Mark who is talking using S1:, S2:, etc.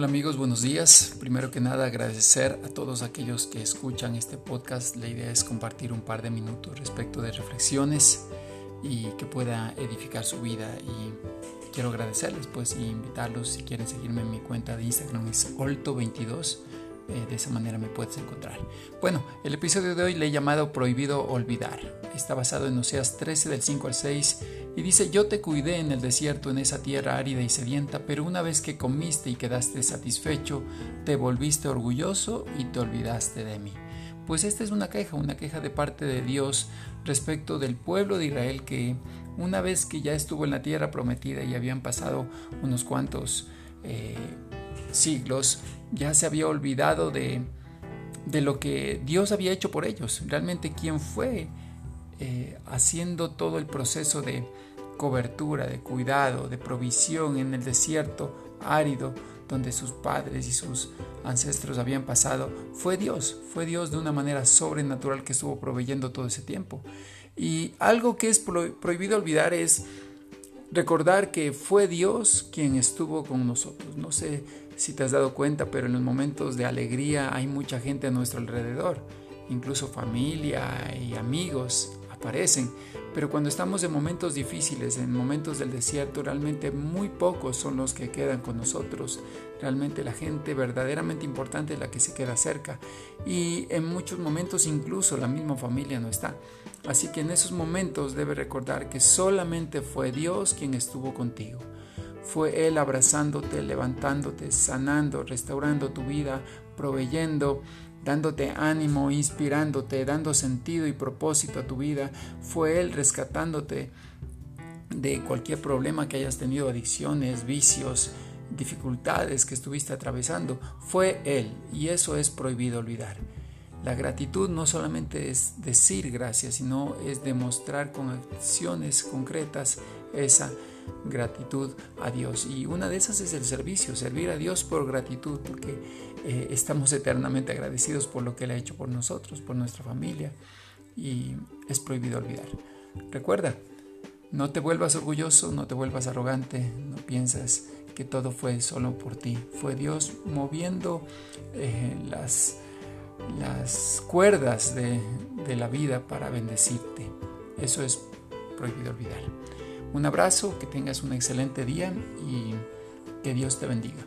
S1: Hola amigos, buenos días. Primero que nada agradecer a todos aquellos que escuchan este podcast. La idea es compartir un par de minutos respecto de reflexiones y que pueda edificar su vida. Y quiero agradecerles pues y invitarlos si quieren seguirme en mi cuenta de Instagram es Olto22 eh, de esa manera me puedes encontrar. Bueno, el episodio de hoy le he llamado Prohibido Olvidar. Está basado en Oseas 13 del 5 al 6 y dice, yo te cuidé en el desierto, en esa tierra árida y sedienta, pero una vez que comiste y quedaste satisfecho, te volviste orgulloso y te olvidaste de mí. Pues esta es una queja, una queja de parte de Dios respecto del pueblo de Israel que una vez que ya estuvo en la tierra prometida y habían pasado unos cuantos eh, siglos, ya se había olvidado de, de, lo que Dios había hecho por ellos. Realmente quién fue eh, haciendo todo el proceso de cobertura, de cuidado, de provisión en el desierto árido donde sus padres y sus ancestros habían pasado, fue Dios, fue Dios de una manera sobrenatural que estuvo proveyendo todo ese tiempo. Y algo que es prohibido olvidar es recordar que fue Dios quien estuvo con nosotros. No sé si te has dado cuenta, pero en los momentos de alegría hay mucha gente a nuestro alrededor, incluso familia y amigos aparecen. Pero cuando estamos en momentos difíciles, en momentos del desierto, realmente muy pocos son los que quedan con nosotros. Realmente la gente verdaderamente importante es la que se queda cerca. Y en muchos momentos incluso la misma familia no está. Así que en esos momentos debes recordar que solamente fue Dios quien estuvo contigo. Fue Él abrazándote, levantándote, sanando, restaurando tu vida, proveyendo, dándote ánimo, inspirándote, dando sentido y propósito a tu vida. Fue Él rescatándote de cualquier problema que hayas tenido, adicciones, vicios, dificultades que estuviste atravesando. Fue Él y eso es prohibido olvidar. La gratitud no solamente es decir gracias, sino es demostrar con acciones concretas esa gratitud a Dios. Y una de esas es el servicio, servir a Dios por gratitud, porque eh, estamos eternamente agradecidos por lo que Él ha hecho por nosotros, por nuestra familia, y es prohibido olvidar. Recuerda, no te vuelvas orgulloso, no te vuelvas arrogante, no piensas que todo fue solo por ti. Fue Dios moviendo eh, las las cuerdas de, la vida para bendecirte. Eso es prohibido olvidar. Un abrazo, que tengas un excelente día y que Dios te bendiga.